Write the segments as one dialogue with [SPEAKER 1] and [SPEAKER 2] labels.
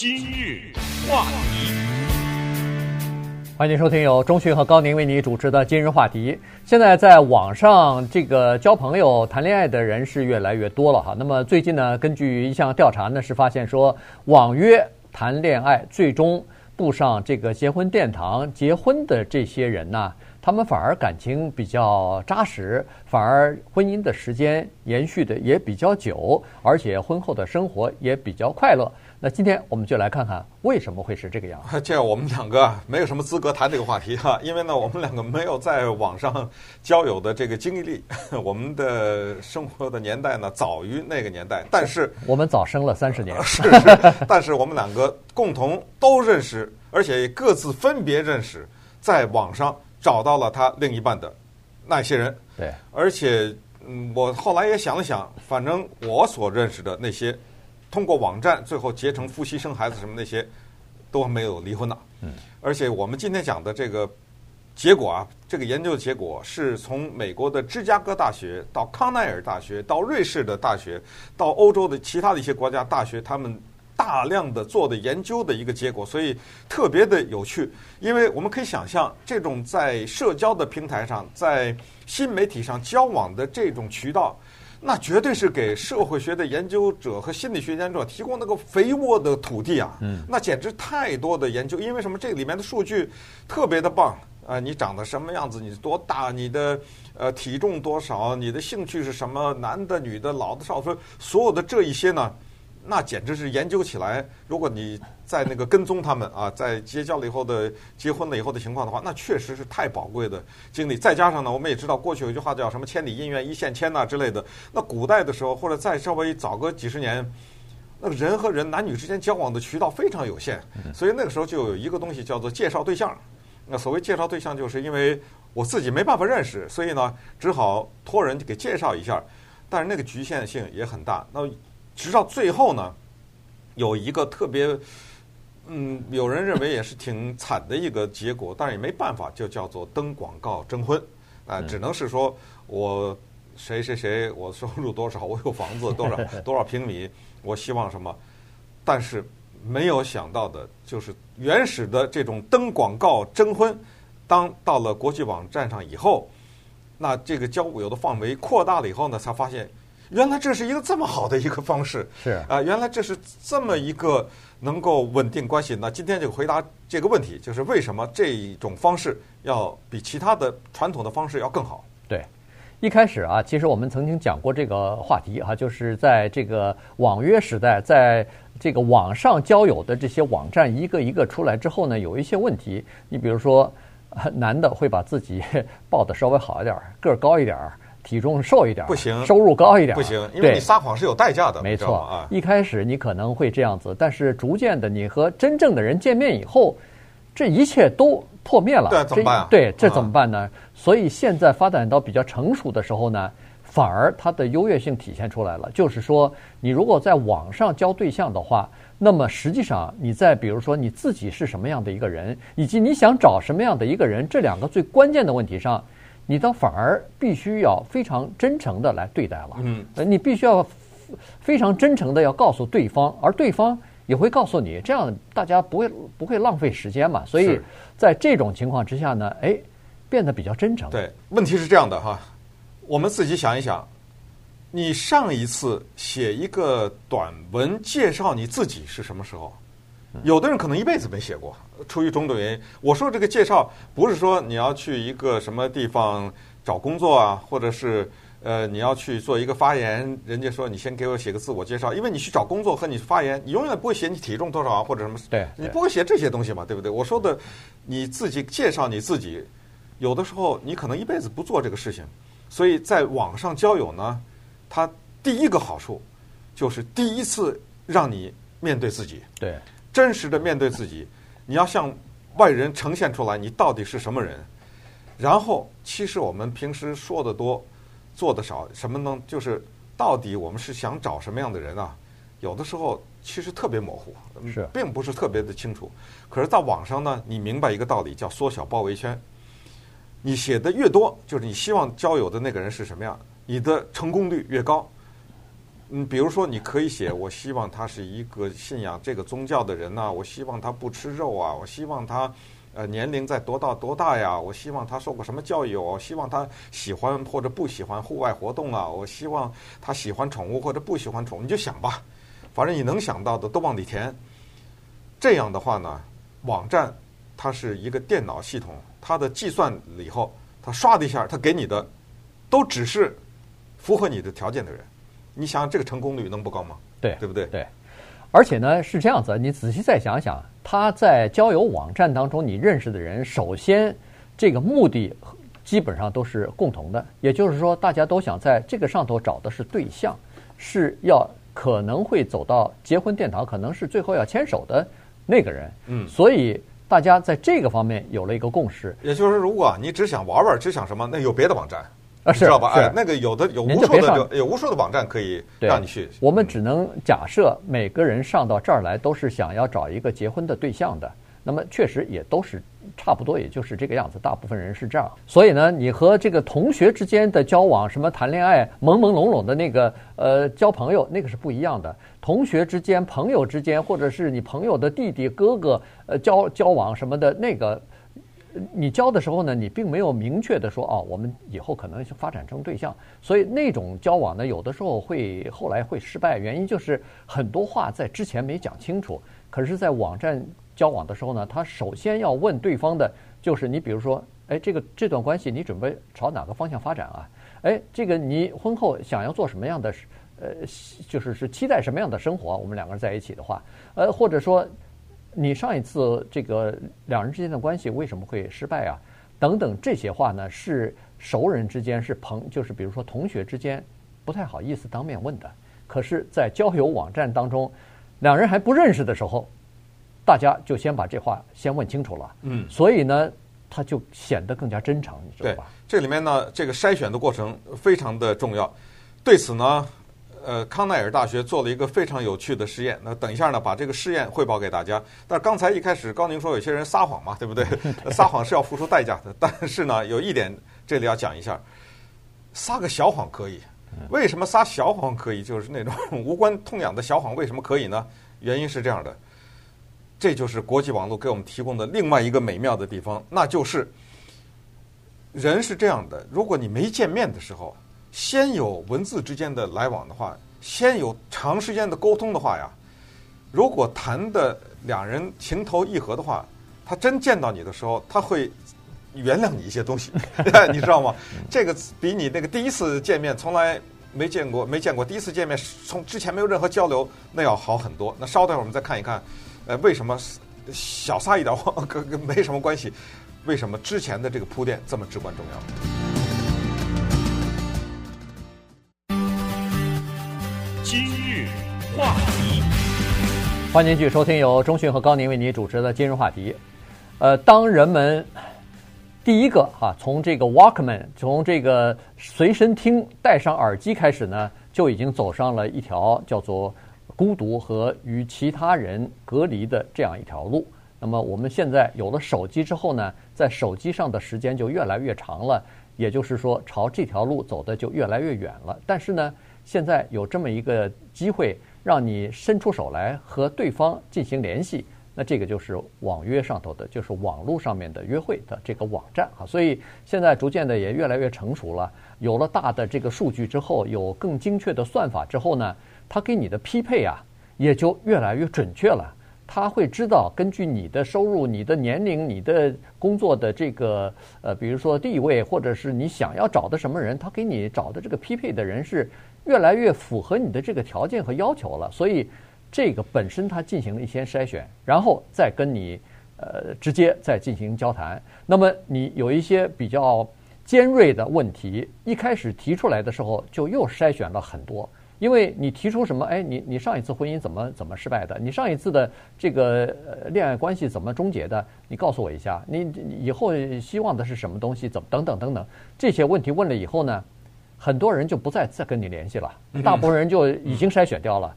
[SPEAKER 1] 今日话题，
[SPEAKER 2] 欢迎收听由钟迅和高宁为你主持的今日话题。现在在网上这个交朋友、谈恋爱的人是越来越多了哈。那么最近呢，根据一项调查呢，是发现说网约谈恋爱最终步上这个结婚殿堂结婚的这些人呢，他们反而感情比较扎实，反而婚姻的时间延续的也比较久，而且婚后的生活也比较快乐。那今天我们就来看看为什么会是这个样子。
[SPEAKER 3] 这我们两个没有什么资格谈这个话题哈，因为呢，我们两个没有在网上交友的这个经历，我们的生活的年代呢早于那个年代，但是
[SPEAKER 2] 我们早生了三十年，
[SPEAKER 3] 是是，但是我们两个共同都认识，而且各自分别认识，在网上找到了他另一半的那些人。
[SPEAKER 2] 对，
[SPEAKER 3] 而且嗯，我后来也想了想，反正我所认识的那些。通过网站最后结成夫妻生孩子什么那些都没有离婚的，嗯，而且我们今天讲的这个结果啊，这个研究的结果是从美国的芝加哥大学到康奈尔大学到瑞士的大学到欧洲的其他的一些国家大学，他们大量的做的研究的一个结果，所以特别的有趣，因为我们可以想象这种在社交的平台上，在新媒体上交往的这种渠道。那绝对是给社会学的研究者和心理学研究者提供那个肥沃的土地啊！嗯，那简直太多的研究，因为什么？这里面的数据特别的棒啊！你长得什么样子？你多大？你的呃体重多少？你的兴趣是什么？男的、女的、老的、少的，所有的这一些呢？那简直是研究起来，如果你在那个跟踪他们啊，在结交了以后的结婚了以后的情况的话，那确实是太宝贵的经历。再加上呢，我们也知道过去有一句话叫什么“千里姻缘一线牵”呐之类的。那古代的时候，或者再稍微早个几十年，那个人和人男女之间交往的渠道非常有限，所以那个时候就有一个东西叫做介绍对象。那所谓介绍对象，就是因为我自己没办法认识，所以呢，只好托人给介绍一下。但是那个局限性也很大。那直到最后呢，有一个特别，嗯，有人认为也是挺惨的一个结果，但是也没办法，就叫做登广告征婚，啊，只能是说我谁谁谁，我收入多少，我有房子多少 多少平米，我希望什么，但是没有想到的就是原始的这种登广告征婚，当到了国际网站上以后，那这个交友的范围扩大了以后呢，才发现。原来这是一个这么好的一个方式，
[SPEAKER 2] 是啊，
[SPEAKER 3] 呃，原来这是这么一个能够稳定关系。那今天就回答这个问题，就是为什么这种方式要比其他的传统的方式要更好？
[SPEAKER 2] 对，一开始啊，其实我们曾经讲过这个话题啊，就是在这个网约时代，在这个网上交友的这些网站一个一个出来之后呢，有一些问题。你比如说，男的会把自己 抱得稍微好一点，个儿高一点。体重瘦一点
[SPEAKER 3] 不行，
[SPEAKER 2] 收入高一点
[SPEAKER 3] 不行，因为你撒谎是有代价的。
[SPEAKER 2] 没错啊，一开始你可能会这样子，但是逐渐的，你和真正的人见面以后，这一切都破灭了。
[SPEAKER 3] 对，怎么办啊？
[SPEAKER 2] 对，这怎么办呢？所以现在发展到比较成熟的时候呢，反而它的优越性体现出来了。就是说，你如果在网上交对象的话，那么实际上你在比如说你自己是什么样的一个人，以及你想找什么样的一个人，这两个最关键的问题上。你倒反而必须要非常真诚的来对待了，嗯，你必须要非常真诚的要告诉对方，而对方也会告诉你，这样大家不会不会浪费时间嘛。所以在这种情况之下呢，哎，变得比较真诚。
[SPEAKER 3] 对，问题是这样的哈，我们自己想一想，你上一次写一个短文介绍你自己是什么时候？有的人可能一辈子没写过，出于种种原因。我说这个介绍不是说你要去一个什么地方找工作啊，或者是呃你要去做一个发言，人家说你先给我写个自我介绍，因为你去找工作和你发言，你永远不会写你体重多少啊或者什么，
[SPEAKER 2] 对，
[SPEAKER 3] 你不会写这些东西嘛，对不对？我说的你自己介绍你自己，有的时候你可能一辈子不做这个事情，所以在网上交友呢，它第一个好处就是第一次让你面对自己，
[SPEAKER 2] 对。
[SPEAKER 3] 真实的面对自己，你要向外人呈现出来，你到底是什么人？然后，其实我们平时说的多，做的少，什么呢？就是到底我们是想找什么样的人啊？有的时候其实特别模糊，
[SPEAKER 2] 是，
[SPEAKER 3] 并不是特别的清楚。可是，在网上呢，你明白一个道理，叫缩小包围圈。你写的越多，就是你希望交友的那个人是什么样，你的成功率越高。嗯，比如说你可以写，我希望他是一个信仰这个宗教的人呐、我希望他不吃肉啊，我希望他呃年龄在多大多大呀，我希望他受过什么教育，我希望他喜欢或者不喜欢户外活动啊，我希望他喜欢宠物或者不喜欢宠物，你就想吧，反正你能想到的都往里填。这样的话呢，网站它是一个电脑系统，它的计算了以后，它唰的一下，它给你的都只是符合你的条件的人。你想想这个成功率能不高吗？
[SPEAKER 2] 对，
[SPEAKER 3] 对不对？
[SPEAKER 2] 对。而且呢是这样子，你仔细再想想，他在交友网站当中，你认识的人，首先这个目的基本上都是共同的，也就是说，大家都想在这个上头找的是对象，是要可能会走到结婚殿堂，可能是最后要牵手的那个人。嗯。所以大家在这个方面有了一个共识。
[SPEAKER 3] 也就是说，如果你只想玩玩，只想什么，那有别的网站。
[SPEAKER 2] 啊，是
[SPEAKER 3] 知道吧？哎，那个有的有无数的有无数的网站可以让你去。
[SPEAKER 2] 我们只能假设每个人上到这儿来都是想要找一个结婚的对象的。那么确实也都是差不多，也就是这个样子。大部分人是这样。所以呢，你和这个同学之间的交往，什么谈恋爱、朦朦胧胧的那个呃交朋友，那个是不一样的。同学之间、朋友之间，或者是你朋友的弟弟、哥哥呃交交往什么的那个。你交的时候呢，你并没有明确的说哦，我们以后可能发展成对象，所以那种交往呢，有的时候会后来会失败，原因就是很多话在之前没讲清楚。可是，在网站交往的时候呢，他首先要问对方的就是你，比如说，哎，这个这段关系你准备朝哪个方向发展啊？哎，这个你婚后想要做什么样的，呃，就是是期待什么样的生活？我们两个人在一起的话，呃，或者说。你上一次这个两人之间的关系为什么会失败啊？等等这些话呢，是熟人之间是朋，就是比如说同学之间不太好意思当面问的。可是，在交友网站当中，两人还不认识的时候，大家就先把这话先问清楚了。嗯，所以呢，他就显得更加真诚，你知道吧？
[SPEAKER 3] 对，这里面呢，这个筛选的过程非常的重要。对此呢。呃，康奈尔大学做了一个非常有趣的实验。那等一下呢，把这个实验汇报给大家。但是刚才一开始高宁说有些人撒谎嘛，对不对？撒谎是要付出代价的。但是呢，有一点这里要讲一下，撒个小谎可以。为什么撒小谎可以？就是那种无关痛痒的小谎，为什么可以呢？原因是这样的，这就是国际网络给我们提供的另外一个美妙的地方，那就是人是这样的，如果你没见面的时候。先有文字之间的来往的话，先有长时间的沟通的话呀，如果谈的两人情投意合的话，他真见到你的时候，他会原谅你一些东西，你知道吗？这个比你那个第一次见面从来没见过、没见过，第一次见面从之前没有任何交流，那要好很多。那稍等会儿我们再看一看，呃，为什么小撒一点谎跟跟没什么关系？为什么之前的这个铺垫这么至关重要？
[SPEAKER 2] 欢迎继续收听由中讯和高宁为你主持的今日话题。呃，当人们第一个哈、从这个 Walkman 从这个随身听戴上耳机开始呢，就已经走上了一条叫做孤独和与其他人隔离的这样一条路。那么我们现在有了手机之后呢，在手机上的时间就越来越长了，也就是说朝这条路走的就越来越远了。但是呢，现在有这么一个机会。让你伸出手来和对方进行联系，那这个就是网约上头的，就是网络上面的约会的这个网站啊。所以现在逐渐的也越来越成熟了，有了大的这个数据之后，有更精确的算法之后呢，它给你的匹配啊也就越来越准确了。他会知道根据你的收入、你的年龄、你的工作的这个呃，比如说地位，或者是你想要找的什么人，他给你找的这个匹配的人是。越来越符合你的这个条件和要求了，所以这个本身它进行了一些筛选，然后再跟你呃直接再进行交谈。那么你有一些比较尖锐的问题，一开始提出来的时候就又筛选了很多，因为你提出什么？哎，你你上一次婚姻怎么怎么失败的？你上一次的这个恋爱关系怎么终结的？你告诉我一下。你以后希望的是什么东西？怎么等等等等这些问题问了以后呢？很多人就不再再跟你联系了，大部分人就已经筛选掉了。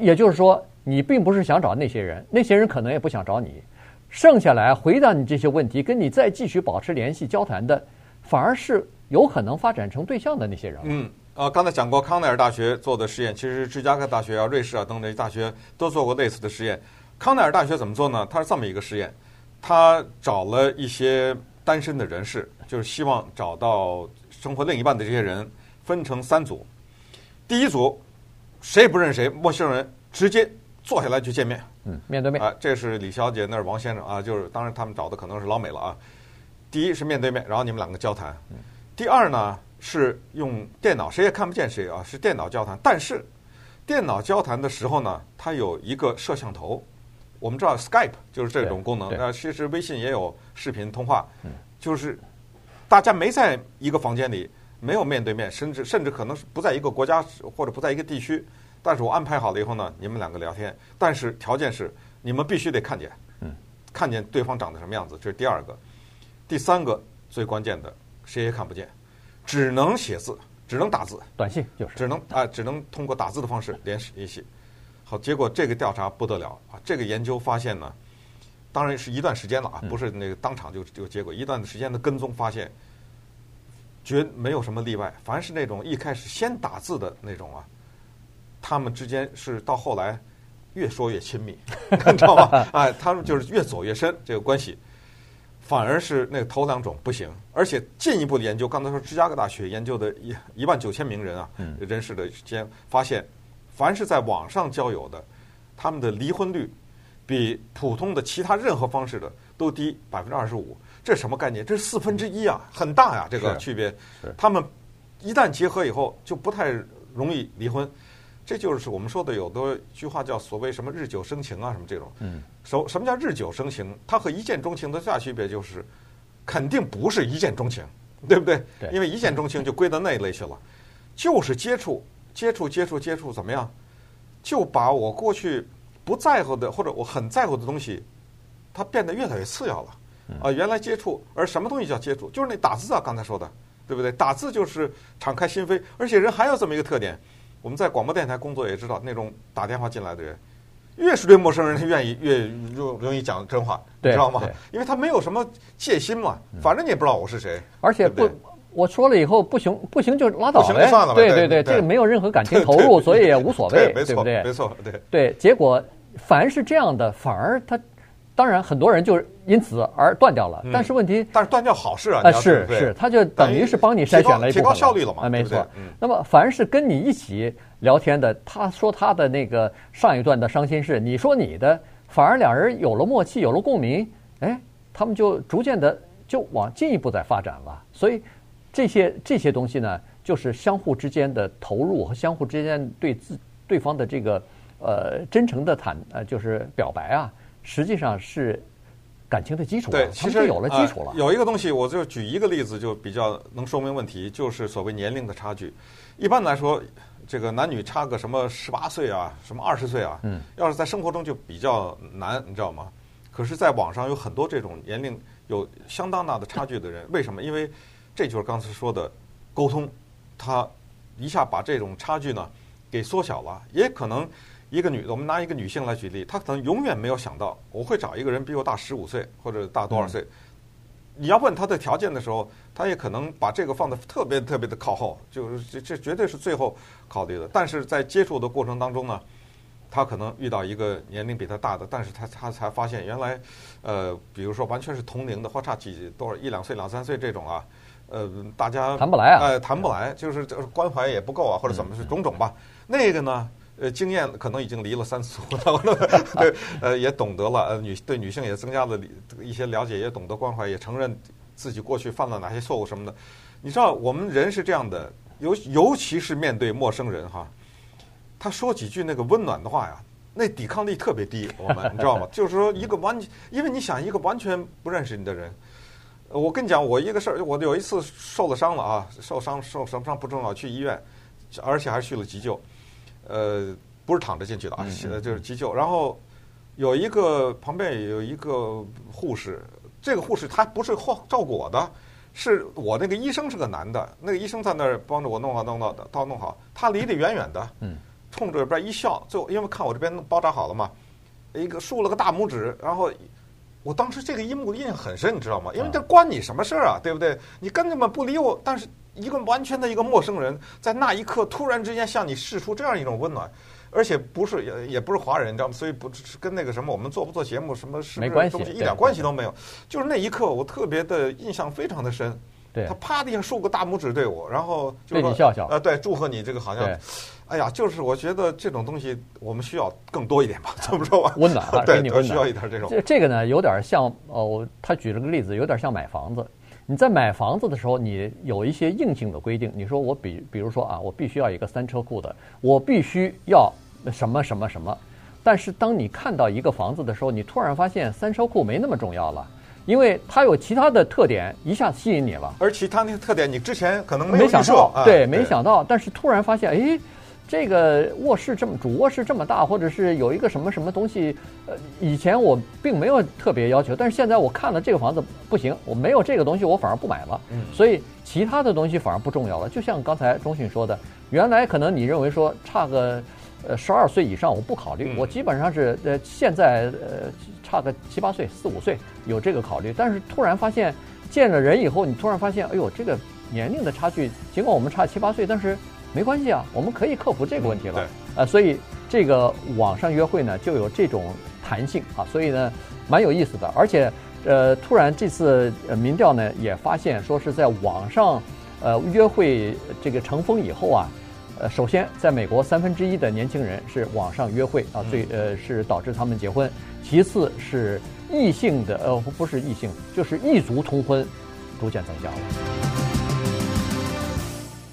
[SPEAKER 2] 也就是说，你并不是想找那些人，那些人可能也不想找你。剩下来回答你这些问题，跟你再继续保持联系交谈的，反而是有可能发展成对象的那些人。
[SPEAKER 3] 嗯，啊，刚才讲过康奈尔大学做的实验，其实芝加哥大学啊、瑞士啊等等大学都做过类似的实验。康奈尔大学怎么做呢？它是这么一个实验，他找了一些单身的人士，就是希望找到生活另一半的这些人，分成三组。第一组谁也不认识谁，陌生人，直接坐下来就见面，
[SPEAKER 2] 嗯，面对面
[SPEAKER 3] 啊。这是李小姐，那是王先生啊，就是当然他们找的可能是老美了啊。第一是面对面，然后你们两个交谈。第二呢？是用电脑，谁也看不见谁啊，是电脑交谈。但是电脑交谈的时候呢，它有一个摄像头。我们知道 Skype 就是这种功能。那其实微信也有视频通话，就是大家没在一个房间里，没有面对面，甚至甚至可能是不在一个国家或者不在一个地区。但是我安排好了以后呢，你们两个聊天，但是条件是你们必须得看见，看见对方长得什么样子。这是第二个，第三个最关键的，谁也看不见。只能写字，只能打字，
[SPEAKER 2] 短信就是，
[SPEAKER 3] 只能啊、呃，只能通过打字的方式联系联系。好，结果这个调查不得了啊！这个研究发现呢，当然是一段时间了啊，不是那个当场就就结果，一段时间的跟踪发现，绝没有什么例外。凡是那种一开始先打字的那种啊，他们之间是到后来越说越亲密，你知道吗？哎，他们就是越走越深这个关系。反而是那个头两种不行，而且进一步的研究，刚才说芝加哥大学研究的一一万九千名人啊，人士的间发现，凡是在网上交友的，他们的离婚率比普通的其他任何方式的都低百分之二十五。这是什么概念？这是四分之一啊，很大呀，这个区别。他们一旦结合以后，就不太容易离婚。这就是我们说的有的句话叫所谓什么日久生情啊，什么这种。嗯。什什么叫日久生情？它和一见钟情的最大区别就是，肯定不是一见钟情，对不对？
[SPEAKER 2] 对。
[SPEAKER 3] 因为一见钟情就归到那一类去了，就是接触、接触、接触、接触，怎么样？就把我过去不在乎的或者我很在乎的东西，它变得越来越次要了。啊，原来接触，而什么东西叫接触？就是那打字啊，刚才说的，对不对？打字就是敞开心扉，而且人还有这么一个特点。我们在广播电台工作也知道，那种打电话进来的人，越是对陌生人，他愿意越容容易讲真话，你知道吗？因为他没有什么戒心嘛，反正你也不知道我是谁。
[SPEAKER 2] 而且不，我说了以后不行，不行就拉倒了，
[SPEAKER 3] 不行就算了。
[SPEAKER 2] 对对对，这个没有任何感情 投入，所以也无所谓，对不对？
[SPEAKER 3] 没错，对
[SPEAKER 2] 对。结果凡是这样的，反而他。当然，很多人就是因此而断掉了。但是问题，
[SPEAKER 3] 但是断掉好事啊！
[SPEAKER 2] 啊，是是，他就等于是帮你筛选了一部分，
[SPEAKER 3] 提高效率了嘛？
[SPEAKER 2] 啊，没错。那么，凡是跟你一起聊天的，他说他的那个上一段的伤心事，你说你的，反而两人有了默契，有了共鸣，哎，他们就逐渐的就往进一步在发展了。所以，这些这些东西呢，就是相互之间的投入和相互之间对自对方的这个呃真诚的坦呃就是表白啊。实际上是感情的基础，
[SPEAKER 3] 对，其实
[SPEAKER 2] 有了基础了。
[SPEAKER 3] 有一个东西，我就举一个例子，就比较能说明问题，就是所谓年龄的差距。一般来说，这个男女差个什么十八岁啊，什么二十岁啊，嗯，要是在生活中就比较难，你知道吗？可是，在网上有很多这种年龄有相当大的差距的人，为什么？因为这就是刚才说的沟通，他一下把这种差距呢给缩小了，也可能。一个女的，我们拿一个女性来举例，她可能永远没有想到我会找一个人比我大十五岁或者大多少岁。你要问她的条件的时候，她也可能把这个放得特别特别的靠后，就是这这绝对是最后考虑的。但是在接触的过程当中呢，她可能遇到一个年龄比她大的，但是她她才发现原来，呃，比如说完全是同龄的，或差几多少一两岁两三岁这种啊，呃，大家
[SPEAKER 2] 谈不来啊，
[SPEAKER 3] 哎，谈不来，就是就是关怀也不够啊，或者怎么是种种吧。那个呢？呃，经验可能已经离了三次婚了，对，呃，也懂得了，呃，女对女性也增加了一些了解，也懂得关怀，也承认自己过去犯了哪些错误什么的。你知道，我们人是这样的，尤尤其是面对陌生人哈，他说几句那个温暖的话呀，那抵抗力特别低。我们你知道吗？就是说，一个完，因为你想一个完全不认识你的人，我跟你讲，我一个事儿，我有一次受了伤了啊，受伤受什么伤不重要，去医院，而且还去了急救。呃，不是躺着进去的啊，就是急救。然后有一个旁边有一个护士，这个护士她不是照顾我的，是我那个医生是个男的，那个医生在那儿帮着我弄好弄到到弄好，他离得远远的，嗯冲着这边一笑，就因为看我这边包扎好了嘛，一个竖了个大拇指，然后我当时这个一幕印象很深，你知道吗？因为这关你什么事儿啊，对不对？你根本不理我，但是一个完全的一个陌生人，在那一刻突然之间向你示出这样一种温暖，而且不是也也不是华人，你知道吗？所以不是跟那个什么我们做不做节目什么是不是东西一点关系都没有。就是那一刻，我特别的印象非常的深。
[SPEAKER 2] 对，
[SPEAKER 3] 他啪的一下竖个大拇指对我，然后就
[SPEAKER 2] 对你笑笑。
[SPEAKER 3] 呃，对，祝贺你这个好像，哎呀，就是我觉得这种东西我们需要更多一点吧，这么说吧？
[SPEAKER 2] 温暖啊，对。
[SPEAKER 3] 需要一点这种。
[SPEAKER 2] 这这个呢，有点像哦，他举了个例子，有点像买房子。你在买房子的时候，你有一些硬性的规定。你说我比，比如说啊，我必须要一个三车库的，我必须要什么什么什么。但是当你看到一个房子的时候，你突然发现三车库没那么重要了。因为它有其他的特点，一下子吸引你了。
[SPEAKER 3] 而其他那些特点，你之前可能没，
[SPEAKER 2] 没想到，
[SPEAKER 3] 啊、
[SPEAKER 2] 对，没想到。但是突然发现，哎，这个卧室这么主卧室这么大，或者是有一个什么什么东西，呃，以前我并没有特别要求，但是现在我看了这个房子不行，我没有这个东西，我反而不买了。
[SPEAKER 3] 嗯。
[SPEAKER 2] 所以其他的东西反而不重要了。就像刚才中信说的，原来可能你认为说差个。呃，十二岁以上我不考虑，我基本上是呃，现在呃差个七八岁、四五岁有这个考虑。但是突然发现见了人以后，你突然发现，哎呦，这个年龄的差距，尽管我们差七八岁，但是没关系啊，我们可以克服这个问题了。呃，所以这个网上约会呢，就有这种弹性啊，所以呢，蛮有意思的。而且呃，突然这次呃民调呢也发现，说是在网上呃约会这个成风以后啊。呃，首先，在美国，三分之一的年轻人是网上约会啊，最呃是导致他们结婚。其次是异性的，呃，不是异性，就是异族通婚，逐渐增加了。